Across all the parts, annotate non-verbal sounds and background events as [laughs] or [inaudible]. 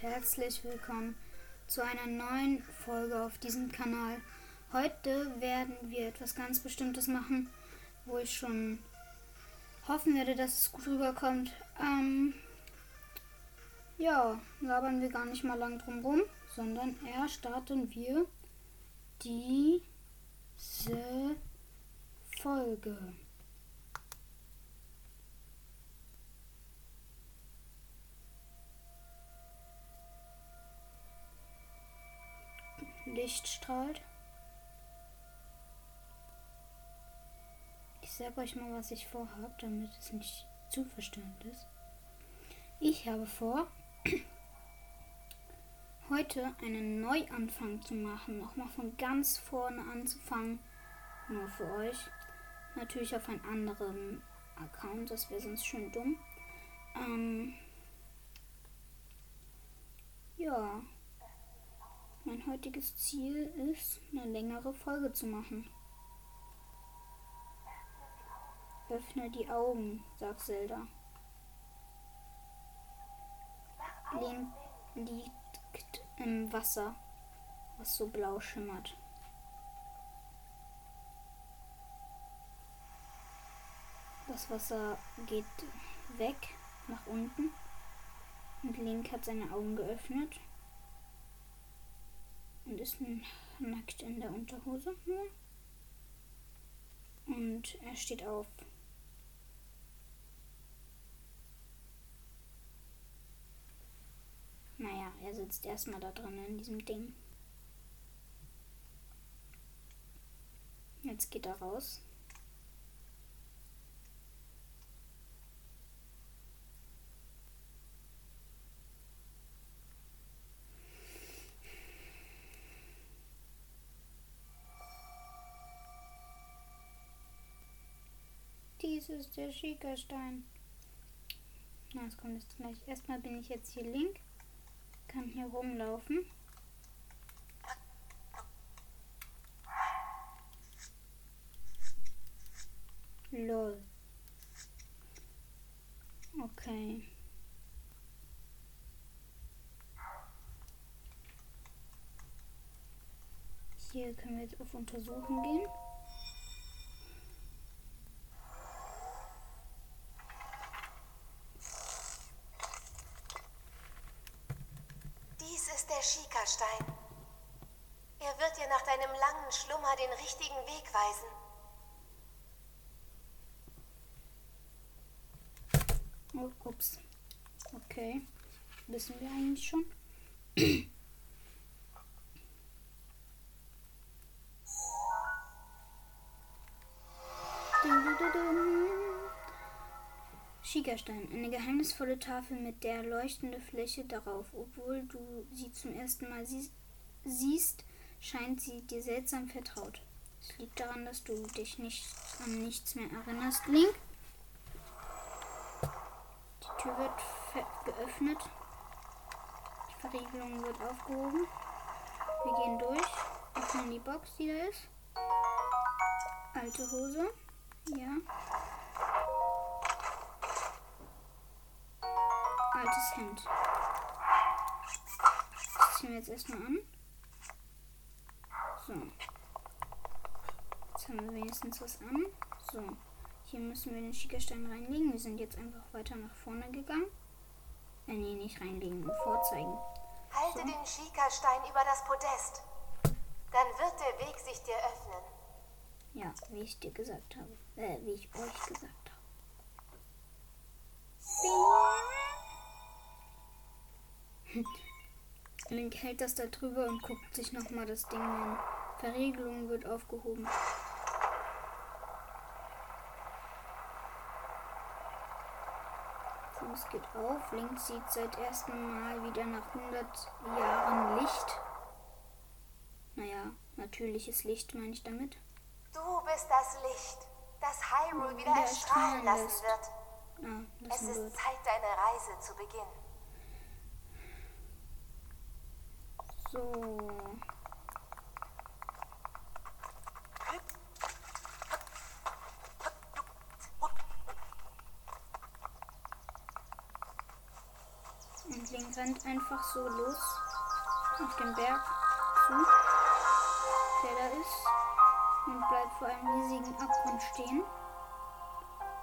Herzlich willkommen zu einer neuen Folge auf diesem Kanal. Heute werden wir etwas ganz Bestimmtes machen, wo ich schon hoffen werde, dass es gut rüberkommt. Ähm, ja, labern wir gar nicht mal lang drum rum, sondern eher starten wir diese Folge. Licht strahlt. Ich sage euch mal, was ich vorhabe, damit es nicht zu verstörend ist. Ich habe vor, [clears throat] heute einen Neuanfang zu machen, nochmal von ganz vorne anzufangen. Nur für euch. Natürlich auf einem anderen Account, das wäre sonst schön dumm. Ähm, ja. Mein heutiges Ziel ist, eine längere Folge zu machen. Öffne die Augen, sagt Zelda. Link liegt im Wasser, was so blau schimmert. Das Wasser geht weg nach unten und Link hat seine Augen geöffnet und ist nackt in der Unterhose nur. Und er steht auf. Naja, er sitzt erstmal da drin in diesem Ding. Jetzt geht er raus. Dies ist der Schiekerstein. Na, es kommt jetzt gleich. Erstmal bin ich jetzt hier link. Kann hier rumlaufen. Lol. Okay. Hier können wir jetzt auf Untersuchen gehen. der Schikastein. Er wird dir nach deinem langen Schlummer den richtigen Weg weisen. Oh, ups. Okay. Wissen wir eigentlich schon. Schiegerstein, eine geheimnisvolle Tafel mit der leuchtende Fläche darauf. Obwohl du sie zum ersten Mal sie siehst, scheint sie dir seltsam vertraut. Es liegt daran, dass du dich nicht an nichts mehr erinnerst, Link. Tür wird geöffnet. Die Verriegelung wird aufgehoben. Wir gehen durch, öffnen die Box, die da ist. Alte Hose. Ja. altes Hemd. Das ziehen wir jetzt erstmal an. So. Jetzt haben wir wenigstens was an. So. Hier müssen wir den Schickerstein reinlegen. Wir sind jetzt einfach weiter nach vorne gegangen. Äh, nee, nicht reinlegen, nur vorzeigen. Halte so. den Schiekerstein über das Podest. Dann wird der Weg sich dir öffnen. Ja, wie ich dir gesagt habe. Äh, wie ich euch gesagt habe. [laughs] Link hält das da drüber und guckt sich nochmal das Ding an. Verriegelung wird aufgehoben. Es geht auf. Link sieht seit ersten Mal wieder nach 100 Jahren Licht. Naja, natürliches Licht meine ich damit. Du bist das Licht, das Hyrule wieder erstrahlen lassen wird. Ah, es ist wird. Zeit, deine Reise zu beginnen. So. Link rennt einfach so los auf den Berg zu, der da ist. Und bleibt vor einem riesigen Abgrund stehen.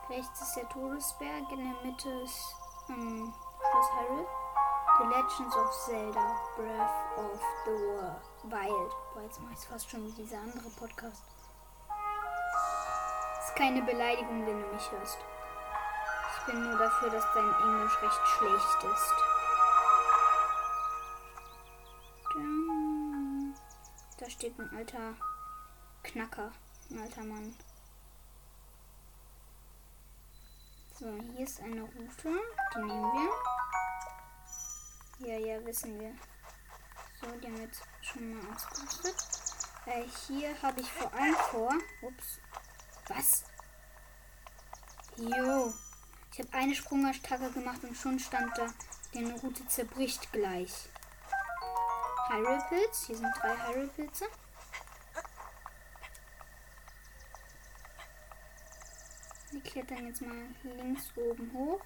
Rechts ist der Todesberg, in der Mitte ist ähm, Schloss Hyrule. The Legends of Zelda, Breath of the Wild. Boah, jetzt mach ich fast schon wie dieser andere Podcast. Ist keine Beleidigung, wenn du mich hörst. Ich bin nur dafür, dass dein Englisch recht schlecht ist. Steht ein alter Knacker, ein alter Mann. So, hier ist eine Route, die nehmen wir. Ja, ja, wissen wir. So, die haben wir jetzt schon mal ausgerüstet. Äh, hier habe ich vor allem vor. Ups. Was? Jo. Ich habe eine Sprungattacke gemacht und schon stand da, die Route zerbricht gleich. Hyrule Pilz. Hier sind drei Hyrule Pilze. Wir klettern jetzt mal links oben hoch.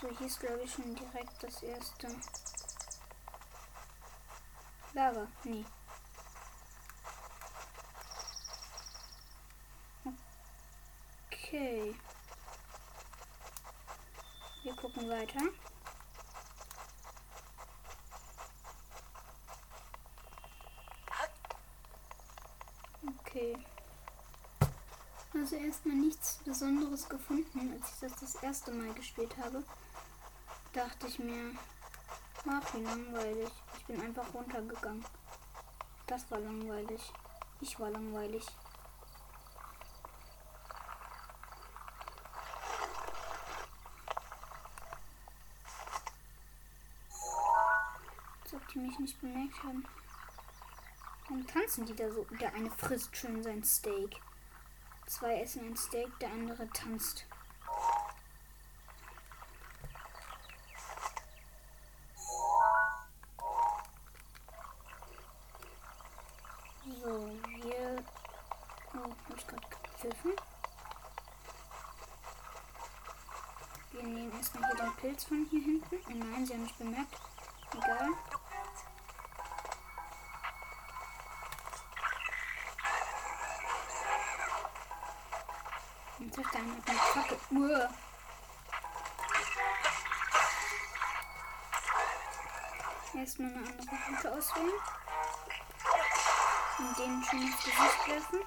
So, hier ist glaube ich schon direkt das erste Lager. Nee. Okay. Wir gucken weiter. Okay. Also erstmal nichts Besonderes gefunden, als ich das das erste Mal gespielt habe. Dachte ich mir, ach wie langweilig. Ich bin einfach runtergegangen. Das war langweilig. Ich war langweilig. Mich nicht bemerkt haben. Warum tanzen die da so? Der eine frisst schön sein Steak. Zwei essen ein Steak, der andere tanzt. Jetzt hat er eine Kacke. Uah. Erstmal eine andere Route auswählen. Und den schon ins Gesicht werfen.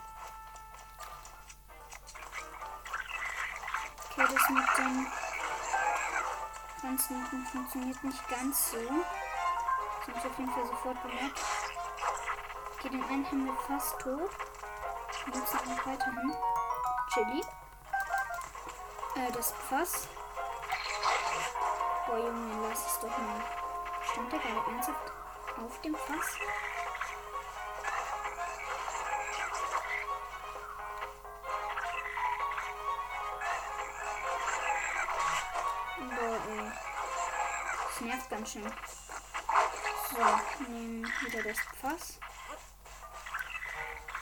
Okay, das mit dem Ganzen funktioniert nicht ganz so. Das habe ich auf jeden Fall sofort bemerkt. Okay, den einen haben wir fast tot. Jetzt noch weiterhin. Chili. Äh, das Fass. Boah, Junge, lass es doch mal. Stand der gerade ernsthaft auf dem Fass? Das nervt ganz schön. So, nehmen wieder das Fass.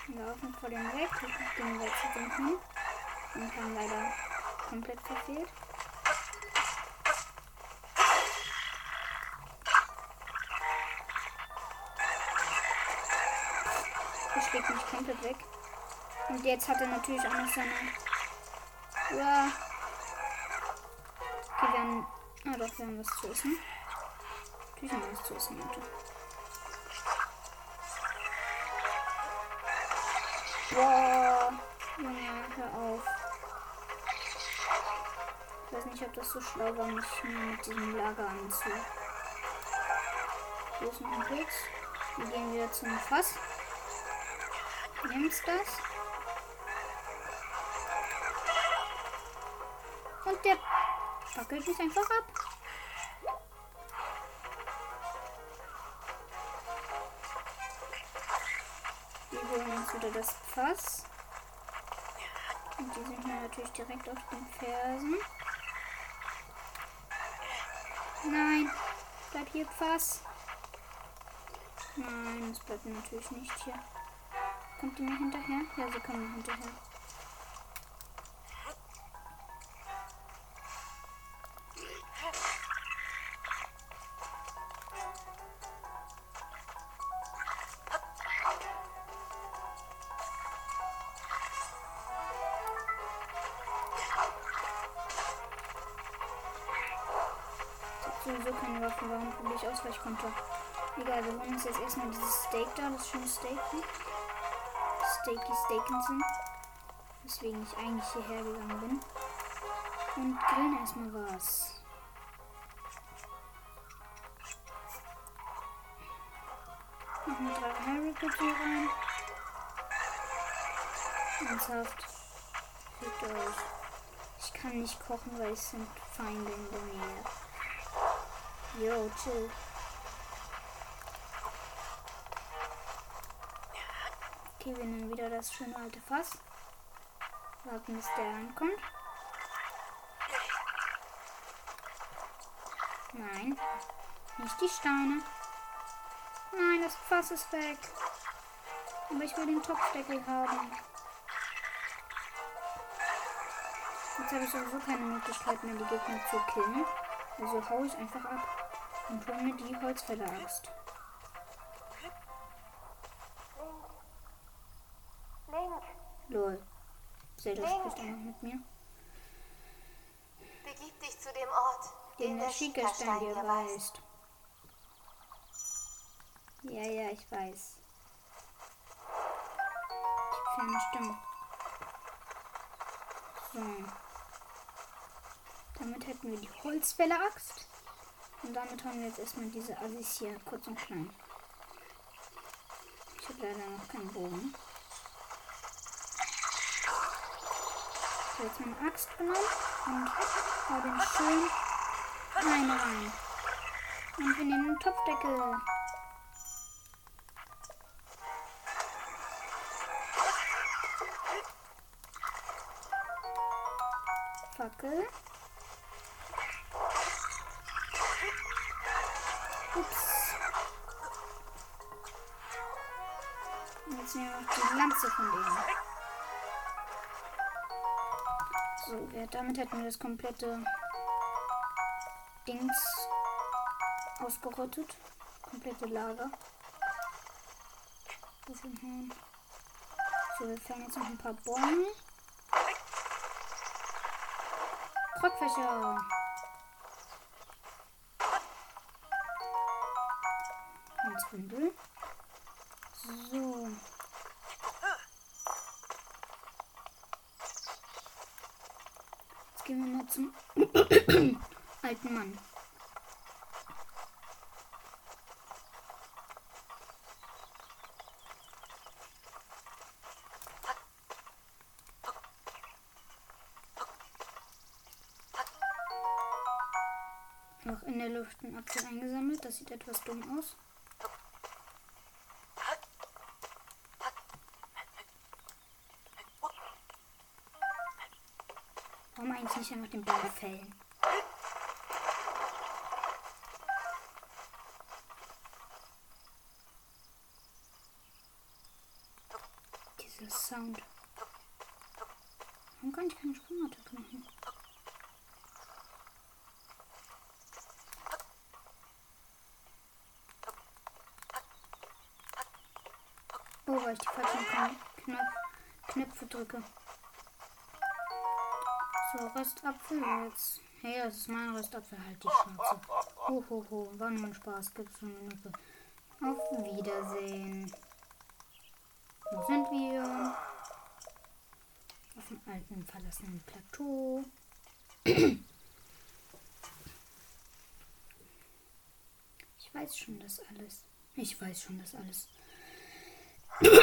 Laufen vor dem weg, gehen wir zu dem hin und haben leider komplett verfehlt. Der schlägt mich komplett weg. Und jetzt hat er natürlich auch noch seine. Ja. Okay, wir haben. Ah doch, wir haben was zu essen. Natürlich haben wir was zu essen, Leute. Boah. Junge, hör auf. Nicht, ob das so schlau war, mit diesem Lager anzu. Hier ist noch Pilz. Wir gehen wieder zum Fass. Nimmst das. Und der fackelt mich einfach ab. Wir holen uns wieder das Fass. Und die sind mir natürlich direkt auf den Fersen. Nein, bleib hier Fass. Nein, es bleibt natürlich nicht hier. Kommt die mir hinterher? Ja, sie kommen mir hinterher. Warum probiere ich Ausweichkonter? Egal, wir holen uns jetzt erstmal dieses Steak da, das schöne Steak. Steaky Steakinson. Weswegen ich eigentlich hierher gegangen bin. Und grillen erstmal was. Machen drei Hurricanes hier rein. Ernsthaft. Fickt euch. Ich kann nicht kochen, weil es sind Feinde in der Nähe. Jo, chill. Okay, wir nehmen wieder das schöne alte Fass. Warten, bis der ankommt. Nein, nicht die Steine. Nein, das Fass ist weg. Aber ich will den Topfdeckel haben. Jetzt habe ich sowieso keine Möglichkeit mehr, die Gegner zu killen. Also hau ich einfach ab und hol mir die Holzfäller-Axt. Link, Lol. Zelda spricht auch noch mit mir. begib dich zu dem Ort, Den der Schiekerstein dir weist. Ja, ja, ich weiß. Ich eine Stimme. So. Damit hätten wir die Holzfäller-Axt. Und damit haben wir jetzt erstmal diese Assis hier kurz und klein. Ich habe leider noch keinen Bogen. So, jetzt meine Axt genommen und hau den schön rein rein. Und wir nehmen den Topfdeckel. Fackel. Lanze von denen. So, ja, damit hätten wir das komplette Dings ausgerottet. Komplette Lager. So, wir fangen jetzt noch ein paar Bäume. Krogfächer. Holzbündel. So. Jetzt gehen wir mal zum alten Mann. Ein Apfel eingesammelt. Das sieht etwas dumm aus. Warum eigentlich nicht einfach den Ball fällen? Dieser Sound. Warum kann ich keine Sprungattacke machen? Weil ich die falschen Kn- Knopf Knöpfe drücke. So, Röstapfel jetzt. Hey, das ist mein Röstapfel. Halt die Schnauze. Ho, ho, ho. War nur ein Spaß. Gibt's schon Minute. Auf Wiedersehen. Wo sind wir? Auf dem alten verlassenen Plateau. Ich weiß schon das alles. Ich weiß schon das alles. Ja.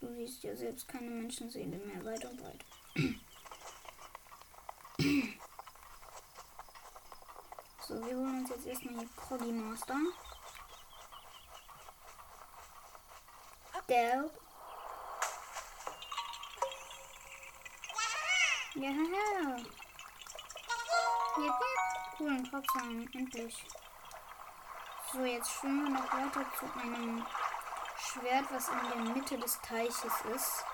Du siehst ja selbst keine Menschenseele mehr weit und breit. So, wir holen uns jetzt erstmal hier Kroggy Master. Del. Ja. Yep, yep. Cool, ein Tropfsamen, endlich. So, jetzt schwimmen wir noch weiter zu einem Schwert, was in der Mitte des Teiches ist.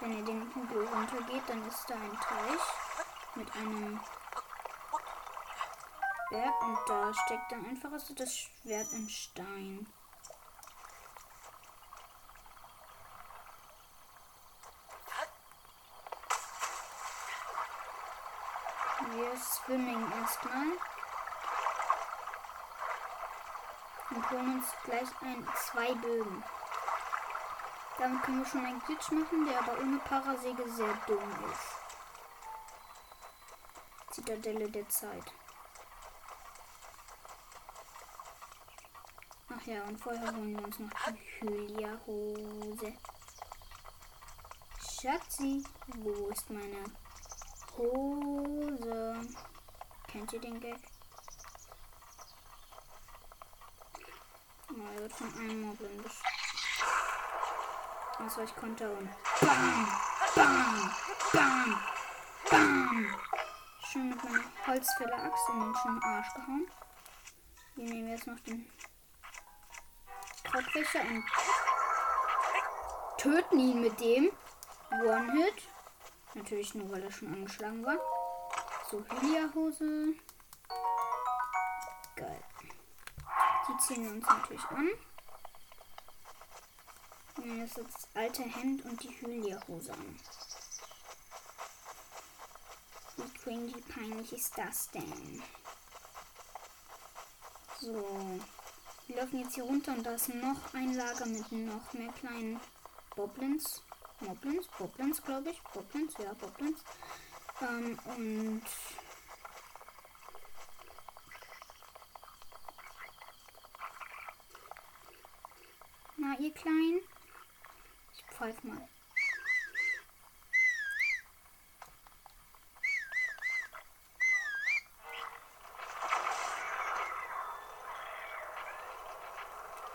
Wenn ihr den Hügel runtergeht, dann ist da ein Teich mit einem Berg und da steckt dann einfach so das Schwert im Stein. Schwimmen erstmal. Und holen uns gleich ein zwei Bögen. Damit können wir schon einen Glitch machen, der aber ohne Parasäge sehr dumm ist. Zitadelle der Zeit. Ach ja, und vorher holen wir uns noch die Hylia-Hose. Schatzi, wo ist meine Hose? Kennt ihr den Gag? Oh, er wird von einem Moblin Also ich konnte und BAM! BAM! BAM! BAM! Schon mit meiner Holzfäller-Axt in den schönen Arsch gehauen. Wir nehmen jetzt noch den Kopfwäscher und töten ihn mit dem One-Hit. Natürlich nur, weil er schon angeschlagen war. So, Hylia-Hose. Geil. Die ziehen wir uns natürlich an. Und jetzt das alte Hemd und die Hylia-Hose an. Wie cringy peinlich ist das denn? So. Wir laufen jetzt hier runter und da ist noch ein Lager mit noch mehr kleinen Boblins. Moblins, Boblins, glaube ich. Boblins, ja, Boblins. Ähm, und Na, ihr Kleinen. Ich pfeife mal.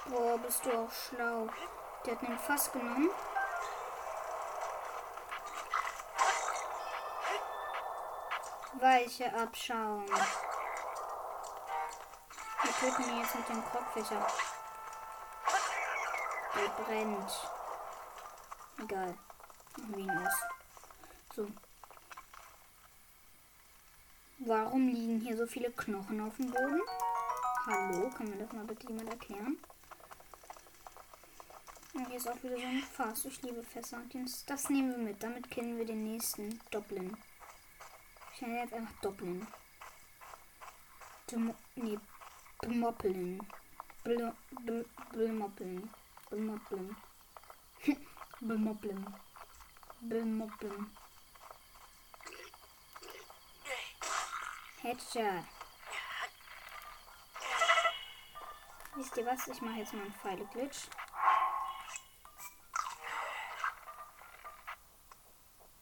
Boah, bist du auch schlau. Der hat einen Fass genommen. Weiche Abschaum. Wir töten ihn jetzt mit dem Krockfischer. Der brennt. Egal. Aus. So. Warum liegen hier so viele Knochen auf dem Boden? Hallo, kann mir das mal bitte jemand erklären? Und hier ist auch wieder so ein Fass. Ich liebe Fässer. Das nehmen wir mit. Damit kennen wir den nächsten Doppeln. Ich nenne jetzt einfach Doppeln. Nee, Bemoppeln. Bemoppeln. Bemoppeln. [laughs] Bemoppeln. Bemoppeln. Headshot. Wisst ihr was? Ich mache jetzt mal einen Pfeile-Glitch.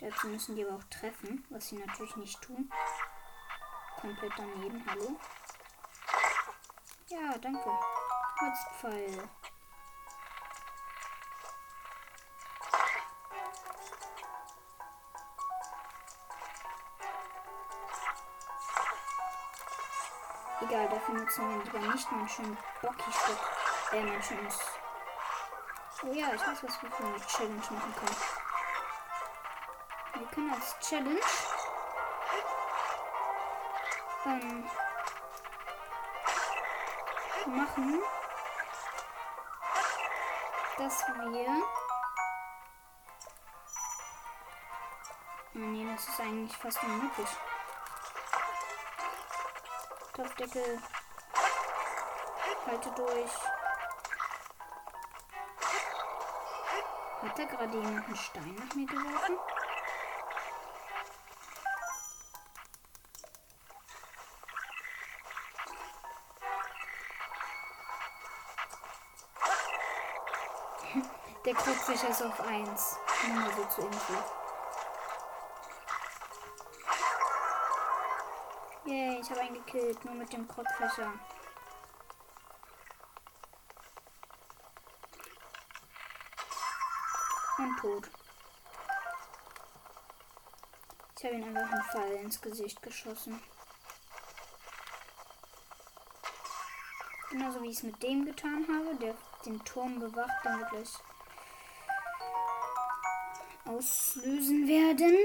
Dazu müssen die aber auch treffen, was sie natürlich nicht tun. Komplett daneben. Hallo? Ja, danke. Holzpfeil. Egal, dafür nutzen wir lieber nicht mein schönes Bocky-Stück. Äh, mein schönes. Oh ja, ich weiß, was wir für eine Challenge machen können. Können als Challenge ähm, machen, dass wir. Oh nee, das ist eigentlich fast unmöglich. Topfdeckel. Halte durch. Hat da gerade jemand einen Stein nach mir geworfen? Kopfwäscher ist auf 1. Nur so zur Info. Yay, ich habe einen gekillt, nur mit dem Kopfwäscher. Und tot. Ich habe ihn einfach einen Pfeil ins Gesicht geschossen. Genauso wie ich es mit dem getan habe, der den Turm bewacht, wir gleich auslösen werden.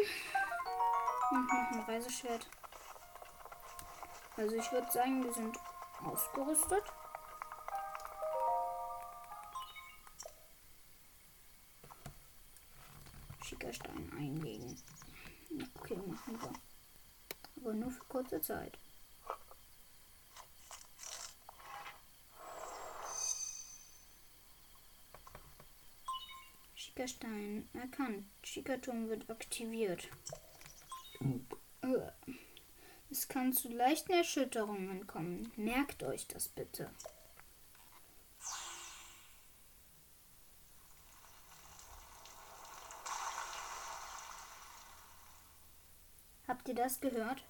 Und noch ein Reiseschwert. Also ich würde sagen, wir sind ausgerüstet. Schickerstein einlegen. Okay, machen wir. Aber nur für kurze Zeit. Schickerstein erkannt. Schickerturm wird aktiviert. Es kann zu leichten Erschütterungen kommen. Merkt euch das bitte. Habt ihr das gehört?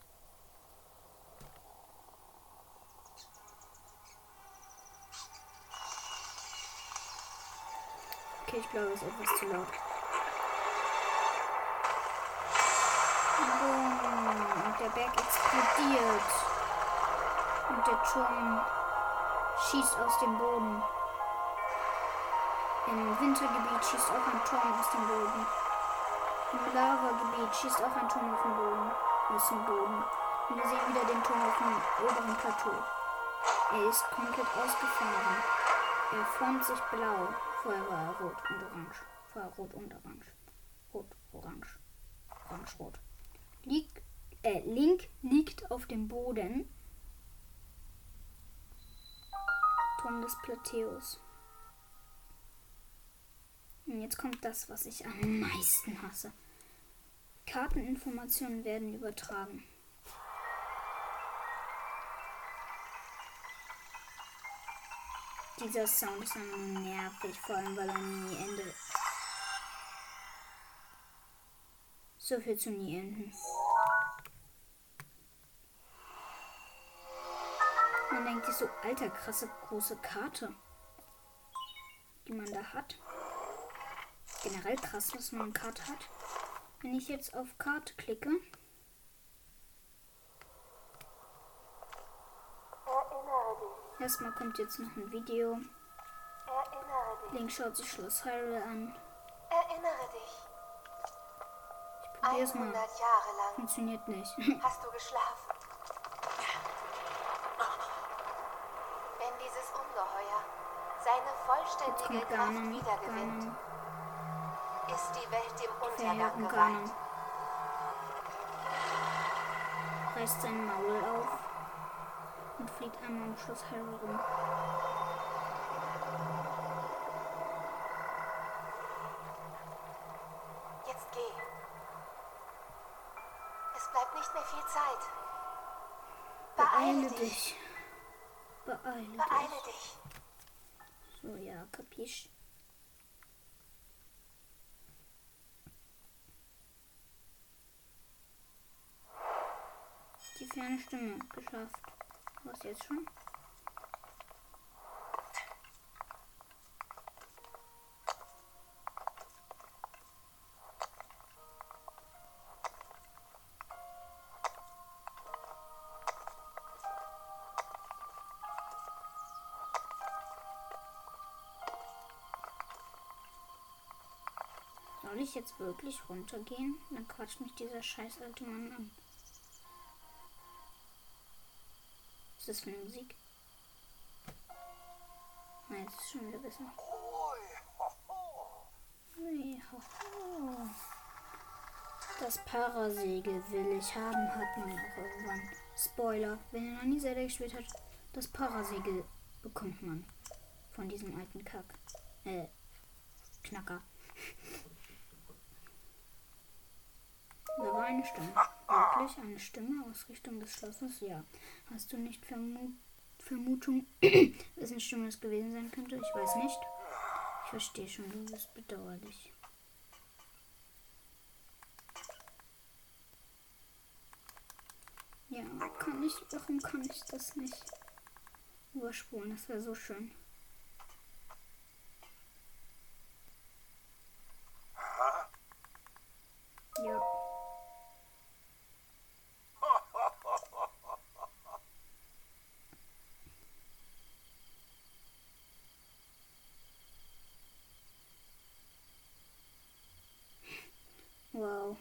Ich glaube, es ist etwas zu laut. Boom. Und der Berg explodiert. Und der Turm schießt aus dem Boden. Im Wintergebiet schießt auch ein Turm aus dem Boden. Im Lavagebiet schießt auch ein Turm auf den Boden. Aus dem Boden. Und wir sehen wieder den Turm auf dem oberen Plateau. Er ist komplett ausgefahren. Er formt sich blau. Vorher war er rot und orange. Vorher rot und orange. Rot, orange. Orange, rot. Lieg, äh, Link liegt auf dem Boden. Turm des Plateaus. Und jetzt kommt das, was ich am meisten hasse. Karteninformationen werden übertragen. Dieser Sound ist nur nervig, vor allem weil er nie endet. So viel zu nie enden. Man denkt sich so, alter, krasse große Karte, die man da hat. Generell krass, was man eine Karte hat. Wenn ich jetzt auf Karte klicke, Erinnere dich. Erstmal kommt jetzt noch ein Video. Erinnere dich. Link schaut sich Schloss Hyrule an. Erinnere dich. Ich probiere es mal. 100 Jahre lang Funktioniert nicht. [laughs] hast du geschlafen. Wenn dieses Ungeheuer seine vollständige Kraft wiedergewinnt, ist die Welt dem Untergang geweiht. Reißt sein Maul auf und fliegt einmal um Schloss Hyrule rum. Jetzt geh. Es bleibt nicht mehr viel Zeit. Beeile dich. Beeile Beeile dich. dich. So, ja, kapisch. Die ferne Stimme geschafft. Was jetzt schon? Soll ich jetzt wirklich runtergehen? Dann quatscht mich dieser scheiß alte Mann an. Was ist das für eine Musik? Nein, jetzt ist schon wieder besser. Das Parasegel will ich haben, hat man auch irgendwann. Spoiler, wenn ihr noch nie Zelda gespielt habt, das Parasegel bekommt man von diesem alten Kack. Äh, Knacker. Da war eine Stimme. Wirklich eine Stimme aus Richtung des Schlosses? Ja. Hast du nicht Vermu Vermutung, [clears throat] wessen Stimme es gewesen sein könnte? Ich weiß nicht. Ich verstehe schon, du bist bedauerlich. Ja, kann ich, warum kann ich das nicht überspulen? Das wäre so schön. Ja. Wow.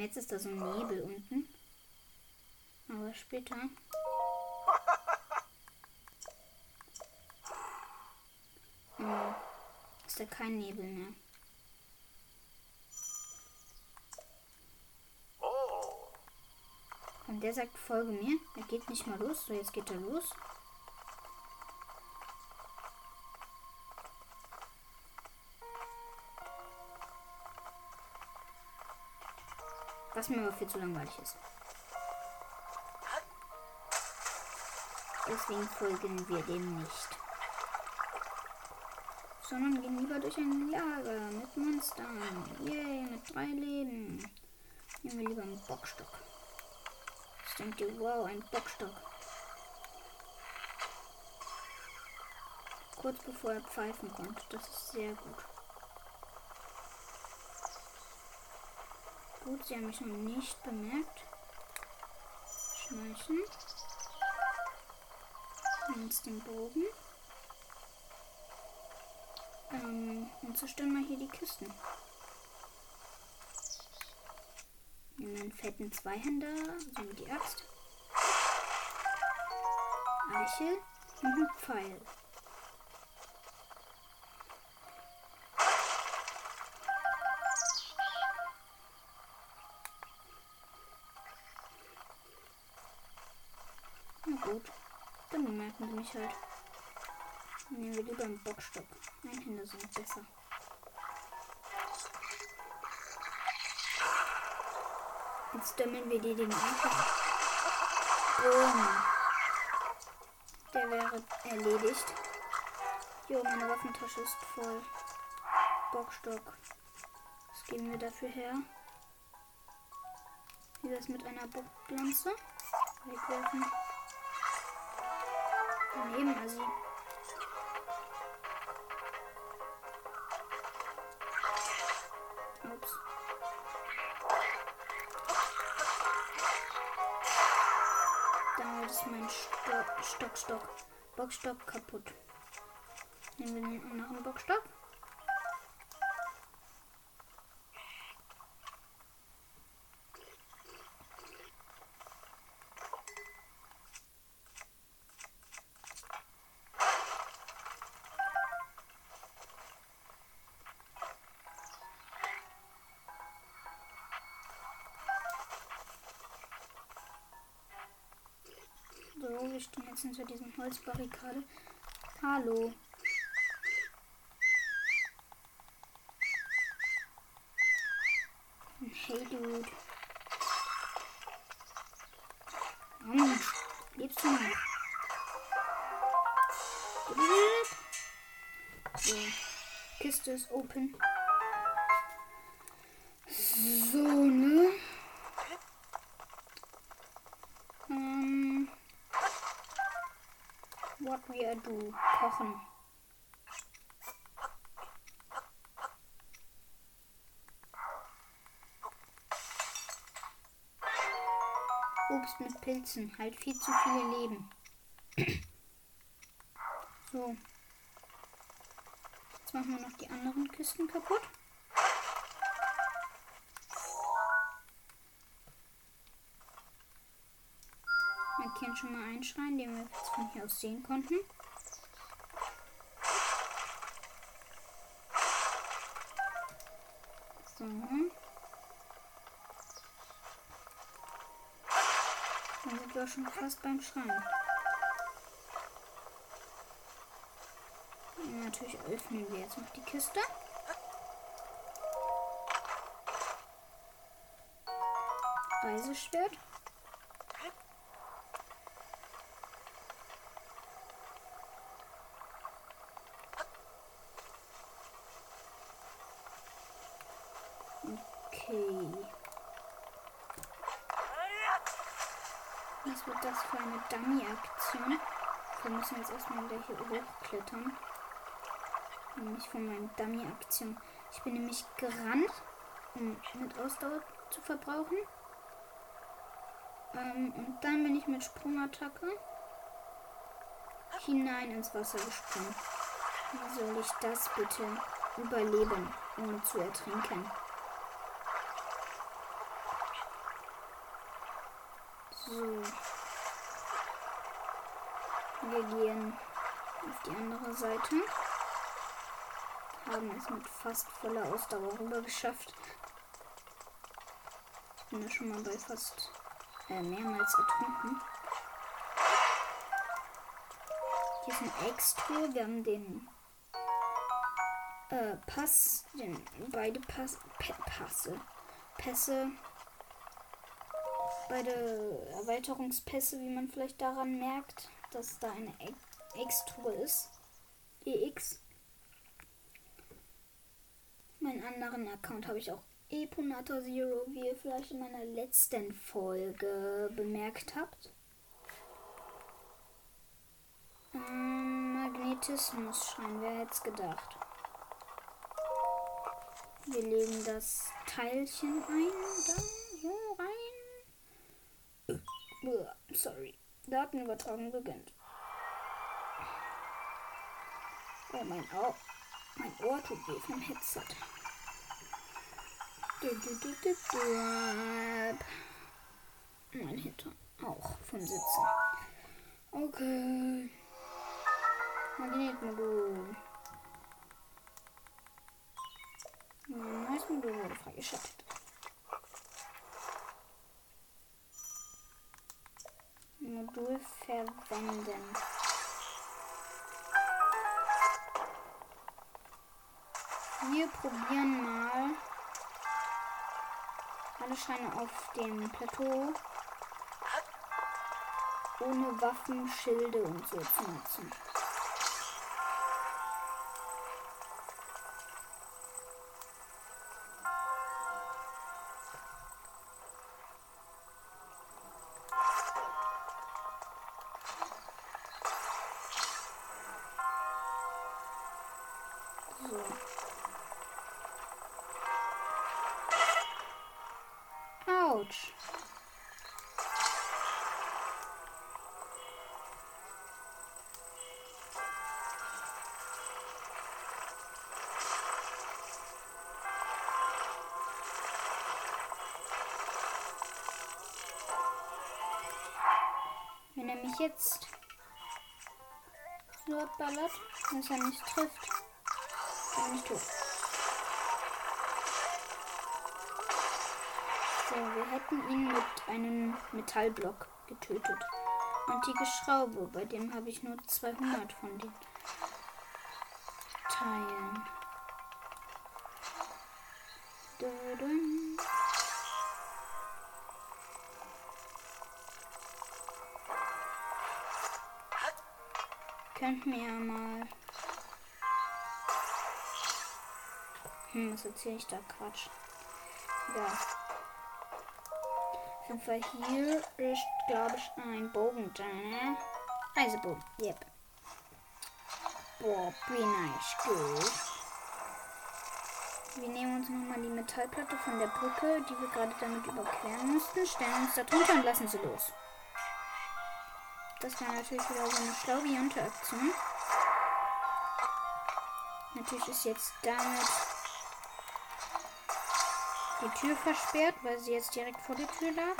Von jetzt ist da so ein Nebel unten. Aber später. Hm, ist da kein Nebel mehr. Und der sagt, folge mir. Er geht nicht mal los. So, jetzt geht er los. Was mir aber viel zu langweilig ist. Deswegen folgen wir dem nicht. Sondern gehen lieber durch ein Lager mit Monstern. Yay, mit drei Leben. Nehmen wir lieber einen Bockstock. Ich denke, wow, ein Bockstock. Kurz bevor er pfeifen konnte. Das ist sehr gut. Gut, sie haben mich noch nicht bemerkt. Schleichen. Jetzt den Bogen. Ähm, und zerstören wir hier die Kisten. Nehmen einen fetten Zweihänder, so wie die Axt. Eichel und einen Pfeil. Bemerken sie mich halt. Nehmen wir lieber einen Bockstock. Einhände sind besser. Jetzt dämmen wir die den einfach. Boom. Der wäre erledigt. Jo, meine Waffentasche ist voll. Bockstock. Was geben wir dafür her? Wie das mit einer Bocklanze? Wegwerfen. Daneben, also. Ups. Damit ist mein Stock, Stock, Stock, Bockstock kaputt. Nehmen wir den anderen Bockstock. Jetzt hinter diesem Holzbarrikade. Hallo. Hey, Dude. Mensch, lebst du noch? So. Kiste ist open. So, ne? Are do? Kochen. Obst mit Pilzen. Halt viel zu viele Leben. so. Jetzt machen wir noch die anderen Kisten kaputt. Schon mal einen Schrein, den wir jetzt von hier aus sehen konnten. So. Dann sind wir schon fast beim Schrein. Und natürlich öffnen wir jetzt noch die Kiste. Reiseschwert. Was wird das für eine Dummy-Aktion? Wir müssen jetzt erstmal wieder hier hochklettern. Nämlich von meinen Dummy-Aktion. Ich bin nämlich gerannt, um mit Ausdauer zu verbrauchen. Ähm, und dann bin ich mit Sprungattacke hinein ins Wasser gesprungen. Wie soll ich das bitte überleben, ohne zu ertrinken? So. Wir gehen auf die andere Seite. Haben es mit fast voller Ausdauer rüber geschafft. Bin da schon mal bei fast äh, mehrmals getrunken. Hier ist ein Extra. Wir haben den äh, Pass, den beide Pass, P Passe, Pässe, beide Erweiterungspässe, wie man vielleicht daran merkt, dass da eine X-Tour ist. EX. Meinen anderen Account habe ich auch Eponata Zero, wie ihr vielleicht in meiner letzten Folge bemerkt habt. Ähm, Magnetismus-Schrein, wer hätte es gedacht? Wir legen das Teilchen ein, da, so rein. Sorry. Datenübertragung beginnt. Oh, mein Ohr. Mein Ohr tut weh vom Headset. Du, du, du. Mein Hintern auch vom Sitzen. Okay. Magnetmodul. Neues Modul wurde freigeschaltet. Modul verwenden. Wir probieren mal alle Scheine auf dem Plateau ohne Waffen, Schilde und so zu nutzen. Wenn er mich jetzt so ballert, dass er mich trifft, bin ich tot. So, wir hätten ihn mit einem Metallblock getötet. Antike Schraube, bei dem habe ich nur 200 von den Teilen. Dudum. Könnt mir mal. Hm, was erzähle ich da Quatsch? Ja. Fall hier ist, glaube ich, ein Bogen drin, ne? Reisebogen, yep. Boah, bin ich gut. Wir nehmen uns nochmal die Metallplatte von der Brücke, die wir gerade damit überqueren mussten, stellen uns da drunter und lassen sie los. Das war natürlich wieder so eine schlaue Interaktion. Natürlich ist jetzt damit die Tür versperrt, weil sie jetzt direkt vor der Tür lag.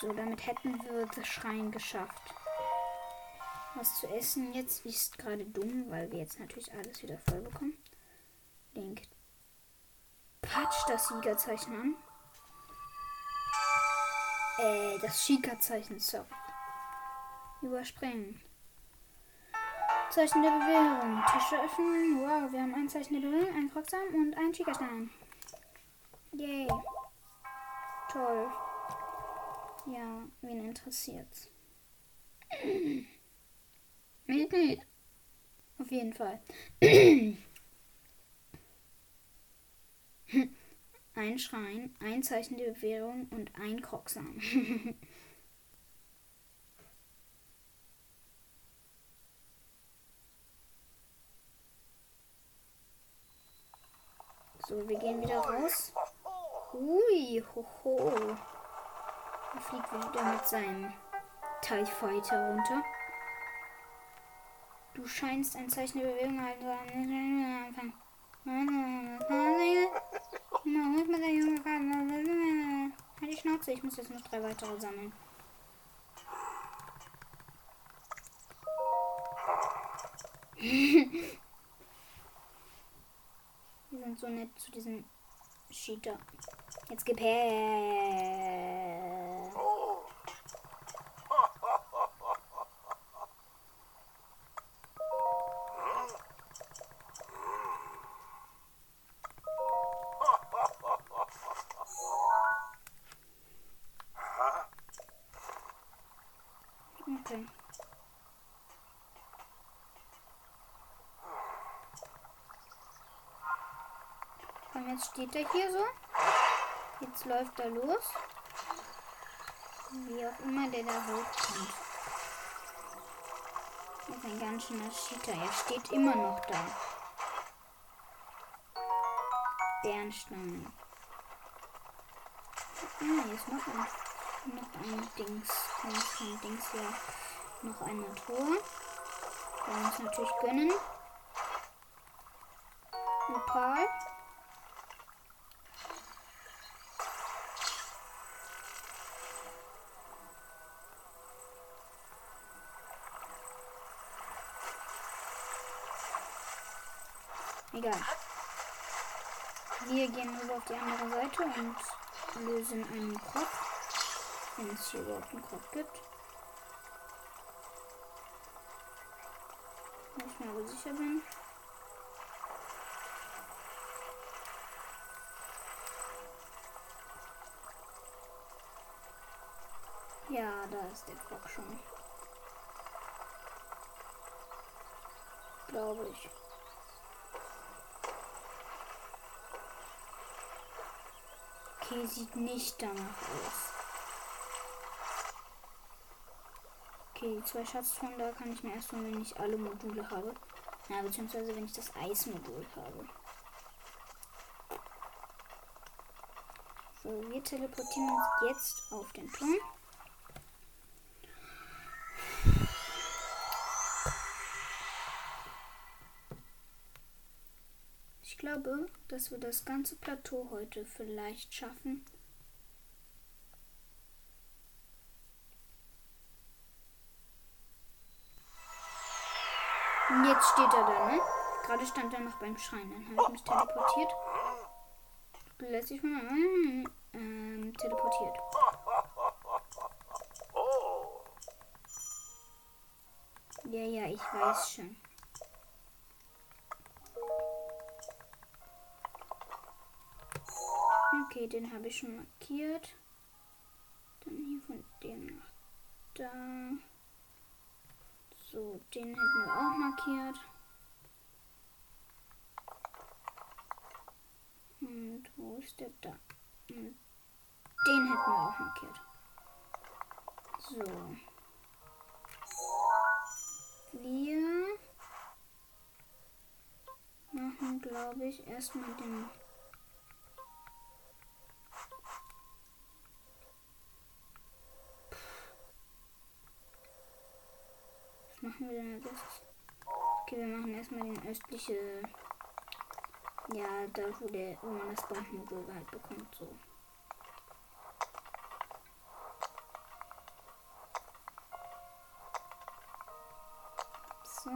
So, damit hätten wir das Schrein geschafft. Was zu essen jetzt ist gerade dumm, weil wir jetzt natürlich alles wieder voll bekommen. Link. Patsch das Siegerzeichen an. Äh, das Schika-Zeichen, sorry. Überspringen. Zeichen der Bewährung. Tische öffnen. Wow, wir haben ein Zeichen der Bewährung, ein Krocksam und einen Schika-Stein. Yay. Toll. Ja, wen interessiert's? [clears throat] Mich nicht. Auf jeden Fall. [clears throat] ein Schrein, ein Zeichen der Bewährung und ein Krocksam. [laughs] so, wir gehen wieder raus. Hui, hoho. Er fliegt wieder mit seinem TIE Fighter runter. Du scheinst ein Zeichen der Bewegung zu haben. Halt die Schnauze, ich muss jetzt noch drei weitere sammeln. [laughs] Sind so nett zu diesem Cheater. Jetzt gib her. Jetzt steht er hier so. Jetzt läuft er los. Wie auch immer der da hochkommt. Das ist ein ganz schöner Cheater. Er steht immer noch da. Bernstein. Ah, hier ist noch ein, noch ein Dings. Noch ein Dings hier. Noch ein Tor. Wir uns natürlich gönnen. Opal. Egal. Wir gehen rüber auf die andere Seite und lösen einen Krog. Wenn es hier überhaupt einen Krog gibt. Wenn ich mir aber sicher bin. Ja, da ist der Krog schon. Glaube ich. Okay, sieht nicht danach aus. Okay, zwei Schatztruhen, da kann ich mir erst holen, wenn ich alle Module habe. Ja, beziehungsweise wenn ich das Eismodul habe. So, wir teleportieren uns jetzt auf den Turm. Glaube, dass wir das ganze Plateau heute vielleicht schaffen. Und jetzt steht er da, ne? Gerade stand er noch beim Schrein. Dann habe ich mich teleportiert. Letztlich mal ähm, teleportiert. Ja, ja, ich weiß schon. Okay, den habe ich schon markiert. Dann hier von dem nach da. So, den hätten wir auch markiert. Und wo ist der da? Und den hätten wir auch markiert. So. Wir machen, glaube ich, erstmal den das? Okay, wir machen erstmal den östliche. Ja, da wo, der, wo man das Bandmodul halt bekommt. So. So.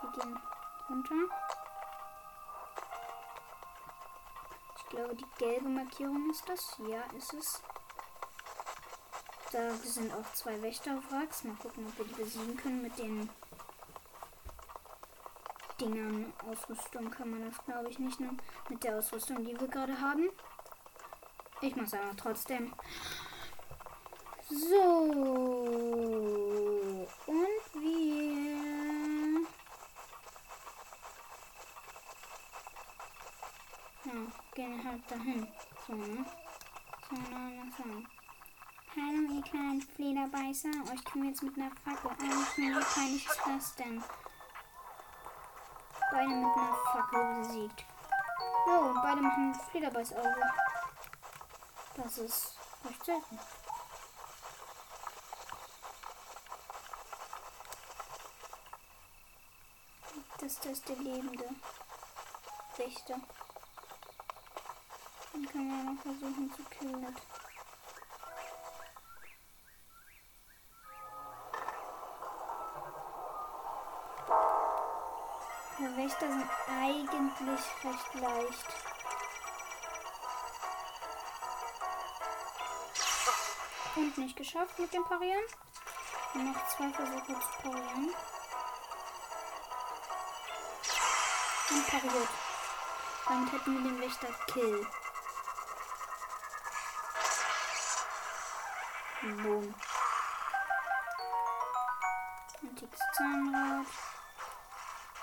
Wir gehen runter. Ich glaube, die gelbe Markierung ist das. Ja, ist es. Da sind auch zwei Wächterwracks. Mal gucken, ob wir die besiegen können mit den Dingern. Ausrüstung kann man das, glaube ich, nicht nehmen. Mit der Ausrüstung, die wir gerade haben. Ich muss aber trotzdem. So. Und wir. Ja, gehen halt dahin. So, ne? So, na, so. Hallo, ihr kleinen Flederbeißer. Euch können wir jetzt mit einer Fackel einschneiden. Wie peinlich ist das denn? Beide mit einer Fackel besiegt. Oh, beide machen Flederbeißauge. Das ist recht selten. Das, ist der lebende Wächter. Den kann man noch versuchen zu killen. Wächter sind eigentlich recht leicht. Und nicht geschafft mit dem Parieren. Noch zwei Versuche zu parieren. Und pariert. Damit hätten wir den Wächter Kill. Boom. Antikes Zahnrad.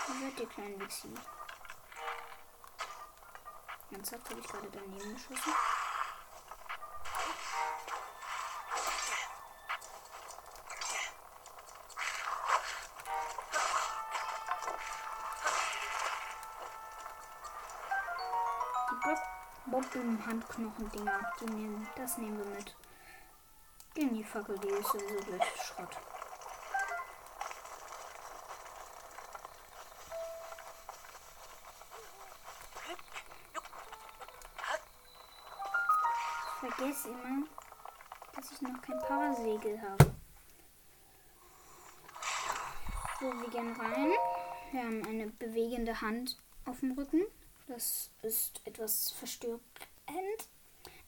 Wo seid ihr kleinen Wixi? Ernsthaft habe ich gerade daneben geschossen. Bomben-Handknochen-Dinger. Die nehmen, das nehmen wir mit. Gehen die Fackel, die ist sowieso durch Schrott. Vergesse immer, dass ich noch kein Parasegel habe. So, wir gehen rein. Wir haben eine bewegende Hand auf dem Rücken. Das ist etwas verstörend.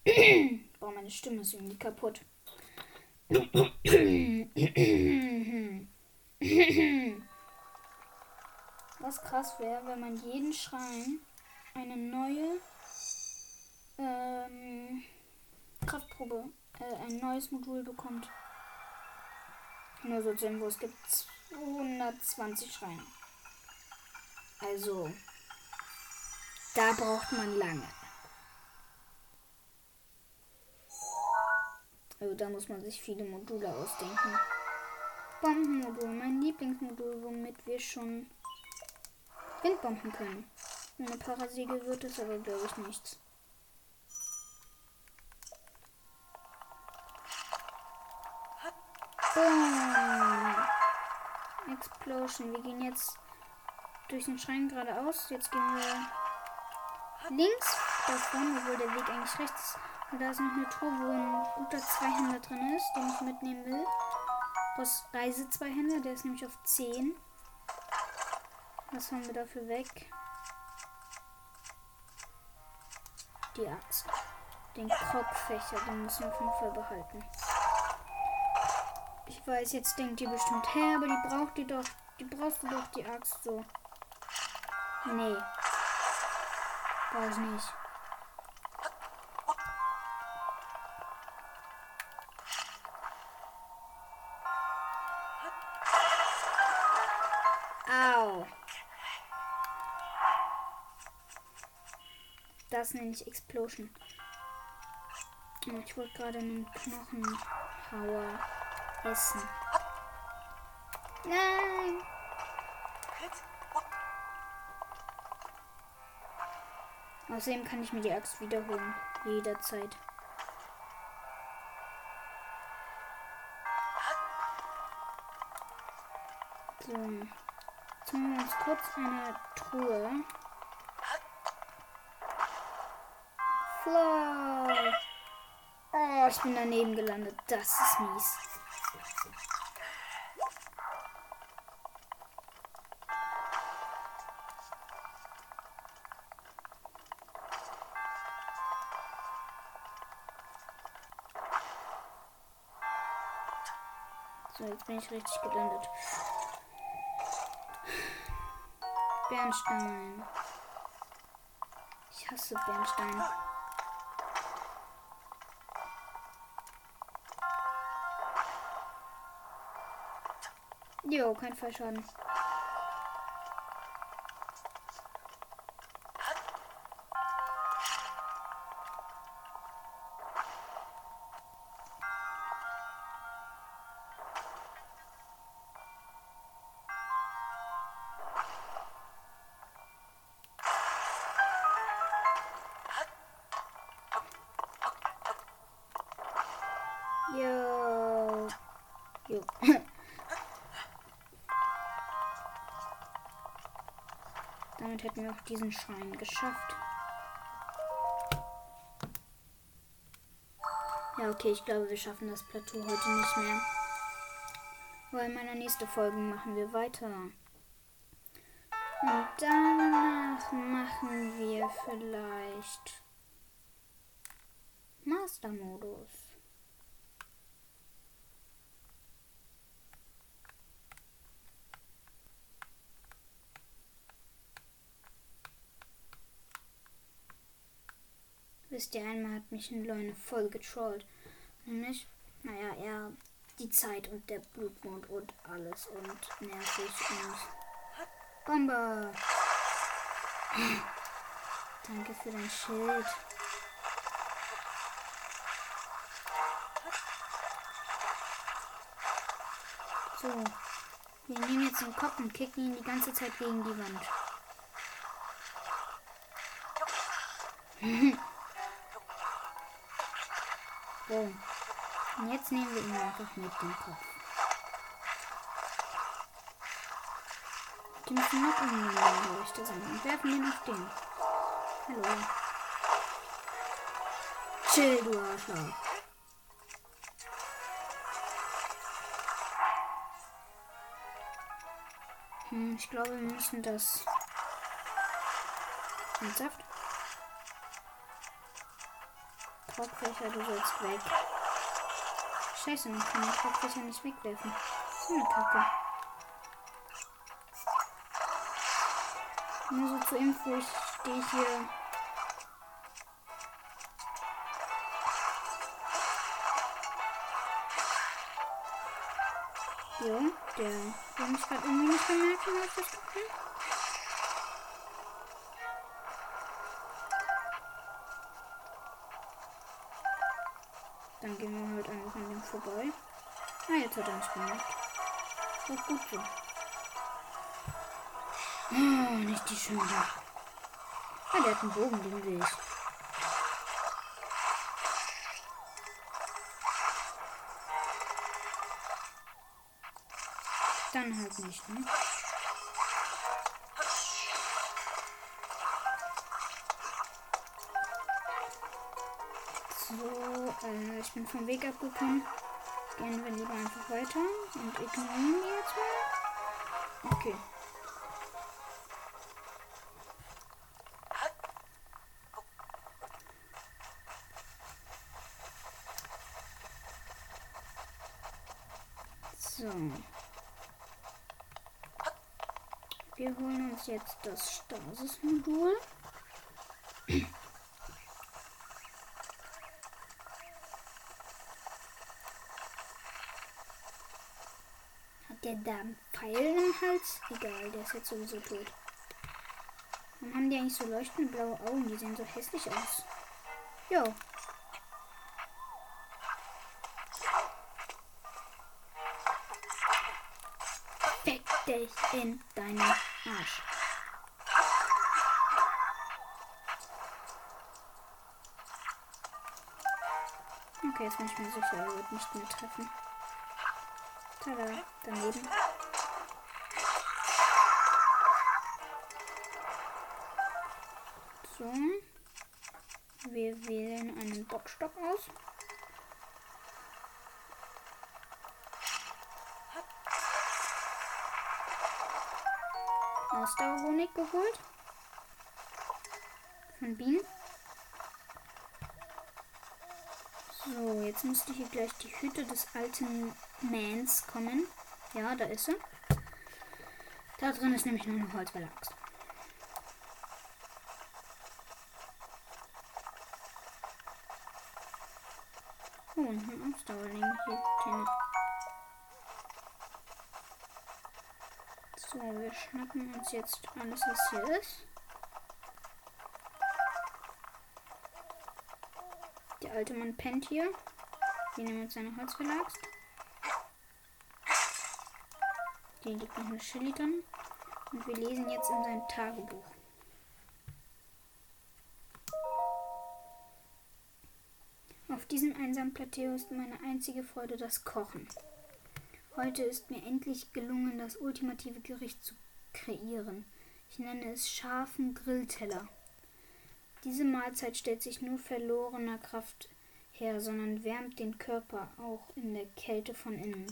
[clears throat] Boah, meine Stimme ist irgendwie kaputt. Was krass wäre, wenn man jeden Schrein eine neue ähm, Kraftprobe, äh, ein neues Modul bekommt. Nur so zu wo es gibt 220 Schreine. Also, da braucht man lange. Also da muss man sich viele Module ausdenken. Bombenmodul, mein Lieblingsmodul, womit wir schon Windbomben können. Ohne Parasegel wird es aber, glaube ich, nichts. Boom. Explosion. Wir gehen jetzt durch den Schrein geradeaus. Jetzt gehen wir links davon, obwohl der Weg eigentlich rechts ist. Und da ist noch eine Truhe, wo ein guter Zweihänder drin ist, den ich mitnehmen will. Aus Reise Zweihänder, der ist nämlich auf 10. Was haben wir dafür weg? Die Axt. Den Krogfächer, den müssen wir auf jeden Fall behalten. Ich weiß, jetzt denkt ihr bestimmt, hä, aber die braucht ihr doch. Die brauchst du doch die Axt so. Nee. Brauch ich nicht. Au. Das nenne ich Explosion. Ich wollte gerade einen Knochenhauer essen. Nein! Außerdem kann ich mir die Axt wiederholen. Jederzeit. So. Jetzt holen wir uns kurz eine Truhe. Fly. Oh, ich bin daneben gelandet. Das ist mies. Jetzt bin ich richtig gelandet. Bernstein. Ich hasse Bernstein. Jo, kein Fallschaden. [laughs] Jo. hätten wir auch diesen Schein geschafft. Ja, okay, ich glaube, wir schaffen das Plateau heute nicht mehr. Aber in meiner nächsten Folge machen wir weiter. Und danach machen wir vielleicht Master-Modus. Wisst ihr, einmal hat mich ein Leune voll getrollt. Nämlich, naja, er die Zeit und der Blutmond und alles und nervig und Bombe. Danke für dein Schild. So. Wir nehmen jetzt den Kopf und kicken ihn die ganze Zeit gegen die Wand. [laughs] so. Und jetzt nehmen wir ihn einfach mit dem Kopf. Die müssen noch irgendeine Leuchte sein und werfen ihn auf den. Hallo. Chill, du Arschloch. Hm, ich glaube, wir müssen das. Ernsthaft? Korbfächer, du sollst weg. Scheiße, man kann den Korbfächer nicht wegwerfen. So eine Kacke. Nur so zur Info, ich stehe hier. Jo, der will mich gerade irgendwie nicht bemerken, habe ich das vorbei. Ah, jetzt hat er mich bemerkt. Auch gut so. Oh, nicht die Schöne. Ah, der hat einen Bogen, den will ich. Dann halt nicht, ne? Bin vom Weg abgekommen. Gehen wir lieber einfach weiter und ignorieren die jetzt mal. Okay. So. Wir holen uns jetzt das Stasis-Modul. Hat der da einen Pfeil im Hals? Egal, der ist jetzt sowieso tot. Warum haben die eigentlich so leuchtende blaue Augen? Die sehen so hässlich aus. Jo. Fick dich in deinen Arsch. Okay, jetzt bin ich mir sicher, er wird nicht mehr treffen. Tada, daneben. So. Wir wählen einen Bockstock aus. Ausdauerhonig geholt. Von Bienen. So, jetzt müsste hier gleich die Hütte des alten Mans kommen. Ja, da ist sie. Da drin ist nämlich nur noch Holzbelag. So, wir schnappen uns jetzt alles, was hier ist. Der alte Mann pennt hier. Wir nehmen jetzt seine Holzverlagst. Hier liegt noch eine Chili drin. Und wir lesen jetzt in sein Tagebuch. Auf diesem einsamen Plateau ist meine einzige Freude das Kochen. Heute ist mir endlich gelungen, das ultimative Gericht zu kreieren. Ich nenne es scharfen Grillteller. Diese Mahlzeit stellt sich nur verlorener Kraft her, sondern wärmt den Körper auch in der Kälte von innen.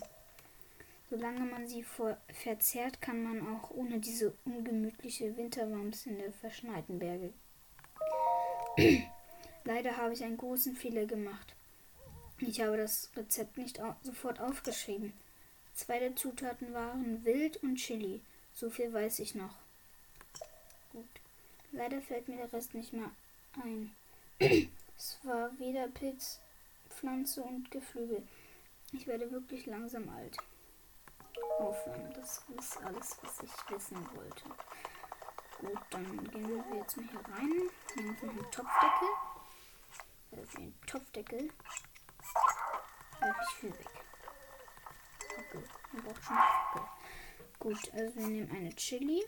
Solange man sie verzehrt, kann man auch ohne diese ungemütliche Winterwams in der verschneiten Berge. [clears throat] Leider habe ich einen großen Fehler gemacht. Ich habe das Rezept nicht sofort aufgeschrieben. Zwei der Zutaten waren Wild und Chili. So viel weiß ich noch. Gut. Leider fällt mir der Rest nicht mehr ein. es war weder Pilz, Pflanze und Geflügel. Ich werde wirklich langsam alt. Aufhören. Das ist alles, was ich wissen wollte. Gut, dann gehen wir jetzt mal hier rein. Nehmen noch einen Topfdeckel. Also den Topfdeckel werfe ich viel weg. Fackel. Gut, also wir nehmen eine Chili.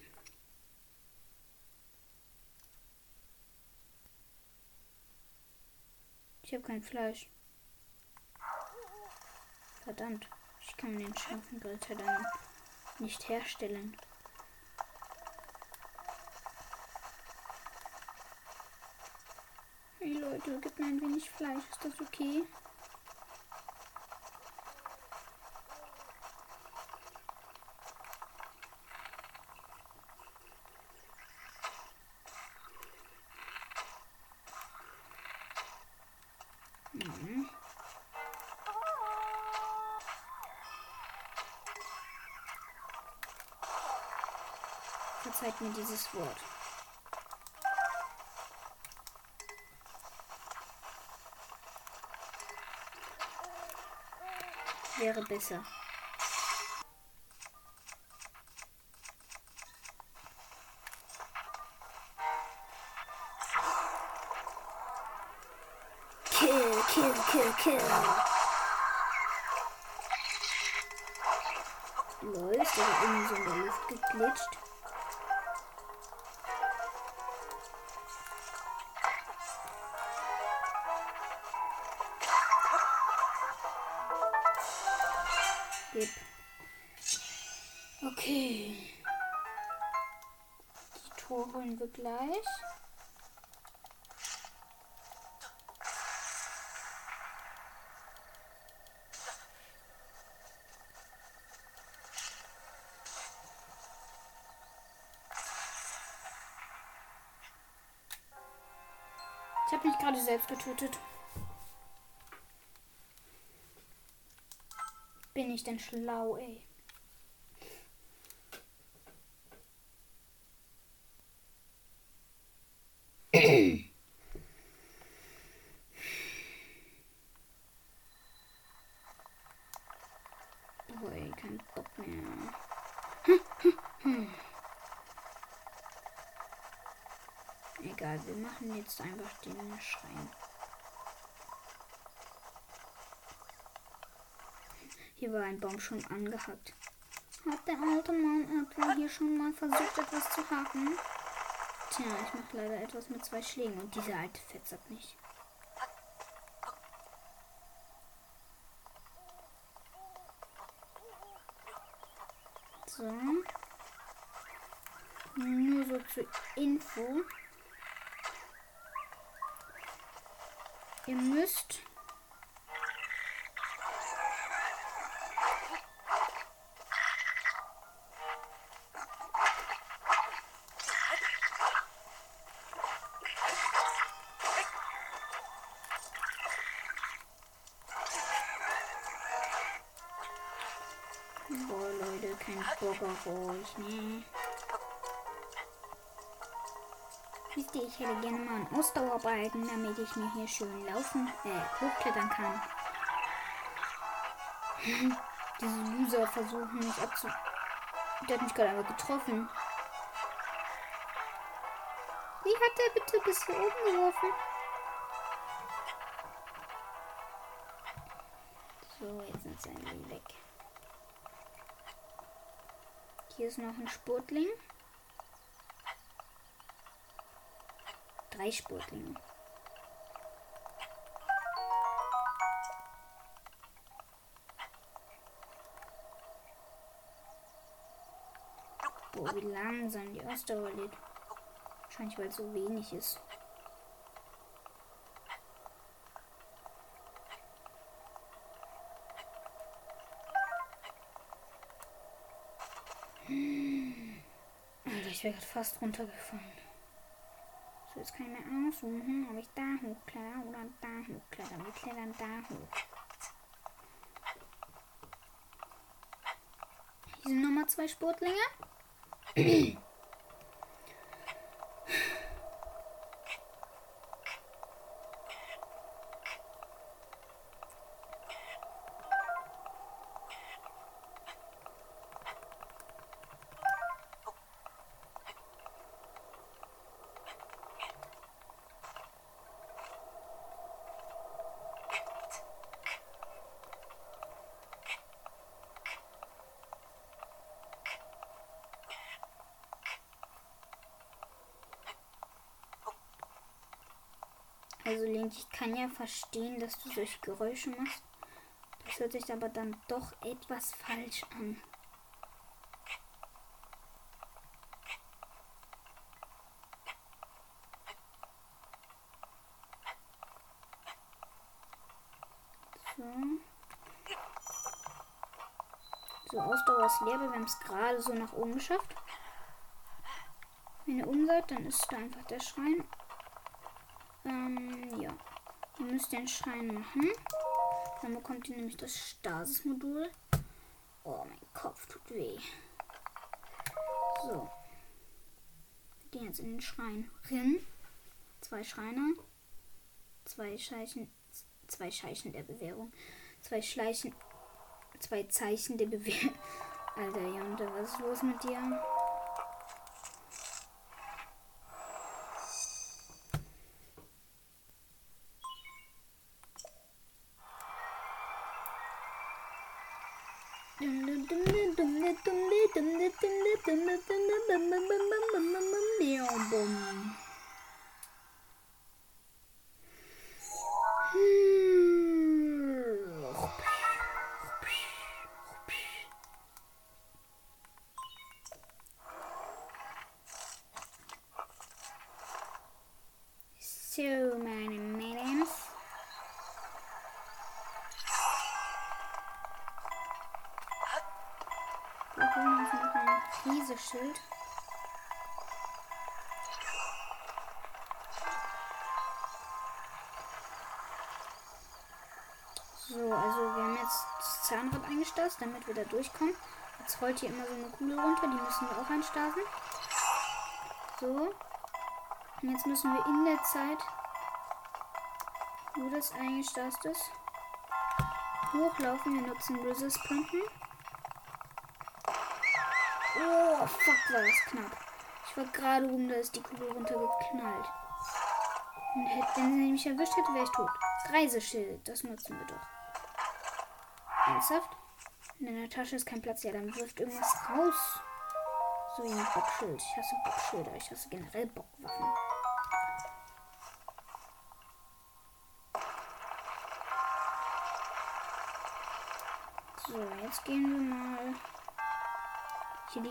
Ich habe kein Fleisch. Verdammt, ich kann den scharfen dann nicht herstellen. Hey Leute, gib mir ein wenig Fleisch, ist das okay? Mir dieses Wort. Wäre besser. Kill, kill, kill, kill. Ist da irgendwie so in der Luft geglitscht. Ich habe mich gerade selbst getötet. Bin ich denn schlau, ey? Boah, ey, kein Bock mehr. Egal, wir machen jetzt einfach den Schrein. Hier war ein Baum schon angehackt. Hat der alte Mann etwa hier schon mal versucht, etwas zu hacken? Tja, ich mache leider etwas mit zwei Schlägen und dieser alte fetzert mich. So. Nur so zur Info. Ihr müsst Boah, Leute, kein Bock auf euch, ne? Wisst ihr, ich hätte gerne mal einen Ausdauerbalken, damit ich mir hier schön laufen, äh, hochklettern kann. [laughs] Diese Loser versuchen mich abzu... Der hat mich gerade einfach getroffen. Wie hat der bitte bis hier oben geworfen? So, jetzt sind sie alle weg. Hier ist noch ein Sportling. Drei Sportlinge. Boah, wie langsam die Ausdauer lädt. Wahrscheinlich, weil es so wenig ist. Alter, ich wäre gerade fast runtergefallen. So, jetzt kann ich mir aussuchen, ob ich da hochkletter oder da hochklettern. Wir klettern da hoch. Hier sind nochmal zwei Sportlinge. [clears throat] Link, ich kann ja verstehen, dass du solche Geräusche machst. Das hört sich aber dann doch etwas falsch an. So. Ausdauer ist leer, wir haben es gerade so nach oben geschafft. Wenn ihr oben seid, dann ist da einfach der Schrein. Ähm, ja. Müsst den Schrein machen. Dann bekommt ihr nämlich das Stasis-Modul. Oh, mein Kopf tut weh. So. Wir gehen jetzt in den Schrein. Rin. Zwei Schreine. Zwei Scheichen. Zwei Scheichen der Bewährung. Zwei Schleichen. Zwei Zeichen der Bewährung. [laughs] Alter, Jonte, was ist los mit dir? Te mete Kriseschild. So, also wir haben jetzt das Zahnrad eingestarrt, damit wir da durchkommen. Jetzt rollt hier immer so eine Kugel runter, die müssen wir auch einstarten. So. Und jetzt müssen wir in der Zeit, wo das eingestarrt ist, hochlaufen. Wir nutzen Resist-Pumpen. Oh, fuck, war das knapp. Ich war gerade oben, da ist die Kugel runtergeknallt. Und hätte, wenn sie mich erwischt hätte, wäre ich tot. Reiseschild, das nutzen wir doch. Ernsthaft? In deiner Tasche ist kein Platz. Ja, dann wirft irgendwas raus. So wie ein Bockschild. Ich hasse Bockschilder. Ich hasse generell Bockwaffen.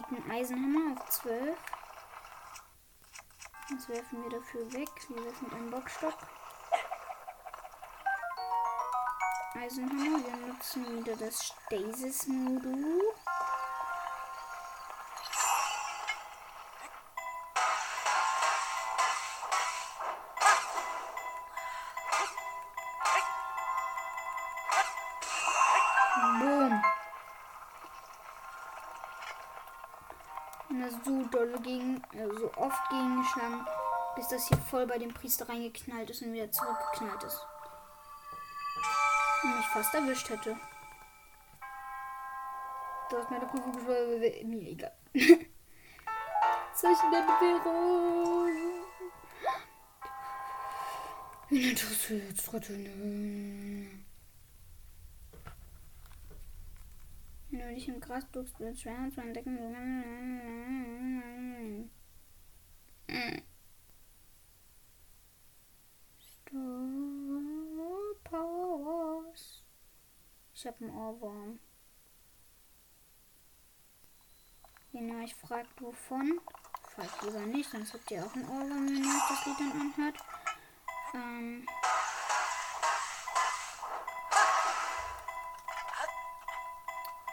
Hier liegt ein Eisenhammer auf 12. Das werfen wir dafür weg. Wir werfen einen Bockstock. Eisenhammer. Wir nutzen wieder das Stasis-Modul. So doll gegen, äh, so oft gegengeschlagen, bis das hier voll bei dem Priester reingeknallt ist und wieder zurückgeknallt ist. Und mich fast erwischt hätte. Du hast meine Prüfung geschwört, mir egal. [laughs] Zeichen der Bewährung. Interessiert? Wenn du dich im Gras duckst, wird schwer zu entdecken. Star Powers. Ich hab einen Ohrwurm. Wenn ihr euch fragt, wovon, fragt lieber nicht, sonst habt ihr auch ein Ohrwurm, wenn ihr das Lied dann anhört. Ähm,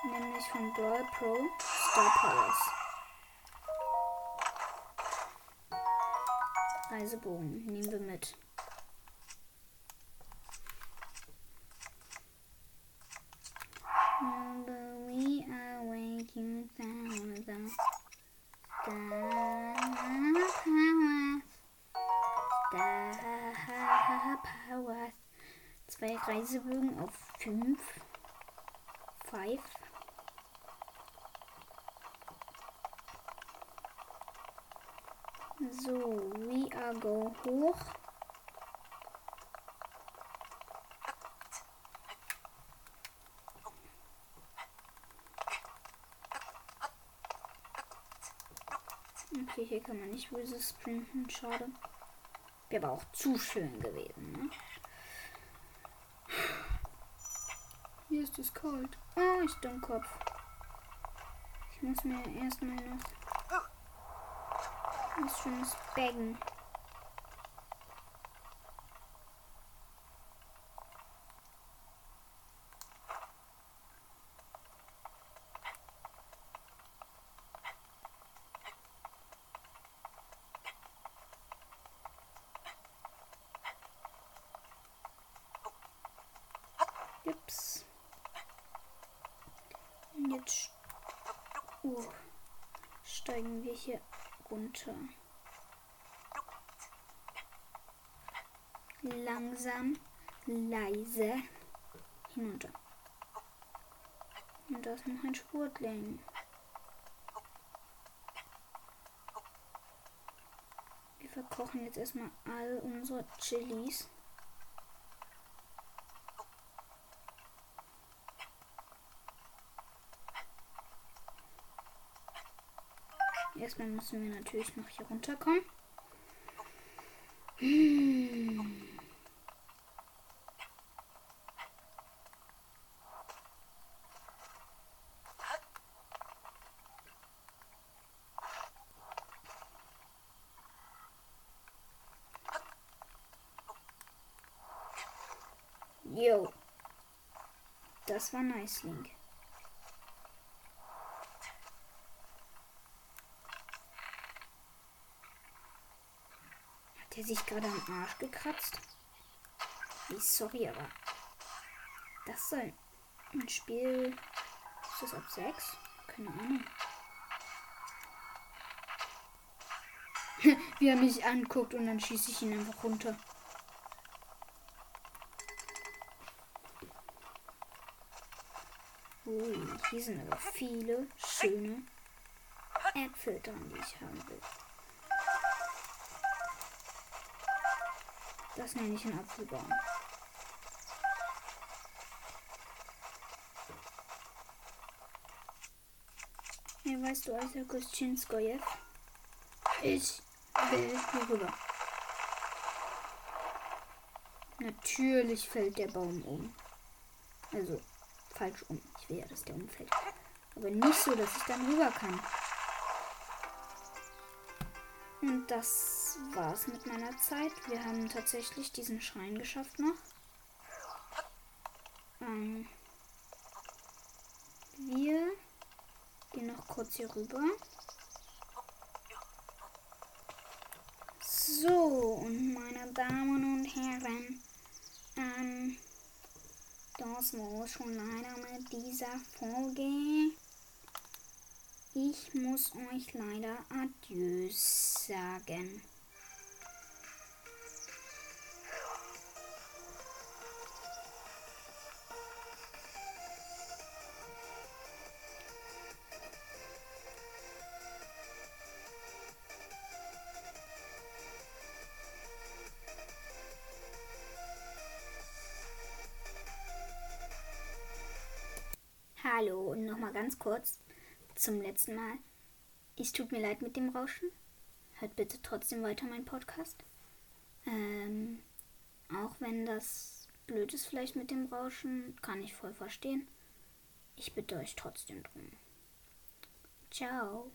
nämlich von Brawl Pro Star Powers. Reisebogen nehmen wir mit. Okay, hier kann man nicht böse sprinten, schade. Wäre aber auch zu schön gewesen, ne? Hier ist es kalt. Oh, ich Dummkopf. Ich muss mir erstmal noch was schönes baggen. Ups. Und jetzt uh, steigen wir hier runter. Langsam, leise hinunter. Und da ist noch ein Sportling. Wir verkochen jetzt erstmal all unsere Chilis. Erstmal müssen wir natürlich noch hier runterkommen. Hm. Jo. Das war nice, Link. Sich gerade am Arsch gekratzt? Nee, sorry, aber das soll ein Spiel. Ist das ab 6? Keine Ahnung. [laughs] Wie er mich anguckt und dann schieße ich ihn einfach runter. Ui, hier sind aber viele schöne Äpfel dran, die ich haben will. Das nenne ich einen Apfelbaum. Hey, weißt du, Alter Kostchinskojew? Ich will hier rüber. Natürlich fällt der Baum um. Also, falsch um. Ich will ja, dass der umfällt. Aber nicht so, dass ich dann rüber kann. Und das war's mit meiner Zeit. Wir haben tatsächlich diesen Schrein geschafft noch. Ähm, wir gehen noch kurz hier rüber. So, und meine Damen und Herren, ähm, das war schon leider mit dieser Folge. Ich muss euch leider Adieu sagen. Kurz zum letzten Mal. Es tut mir leid mit dem Rauschen. Hört bitte trotzdem weiter meinen Podcast. Ähm, auch wenn das blöd ist vielleicht mit dem Rauschen, kann ich voll verstehen. Ich bitte euch trotzdem drum. Ciao.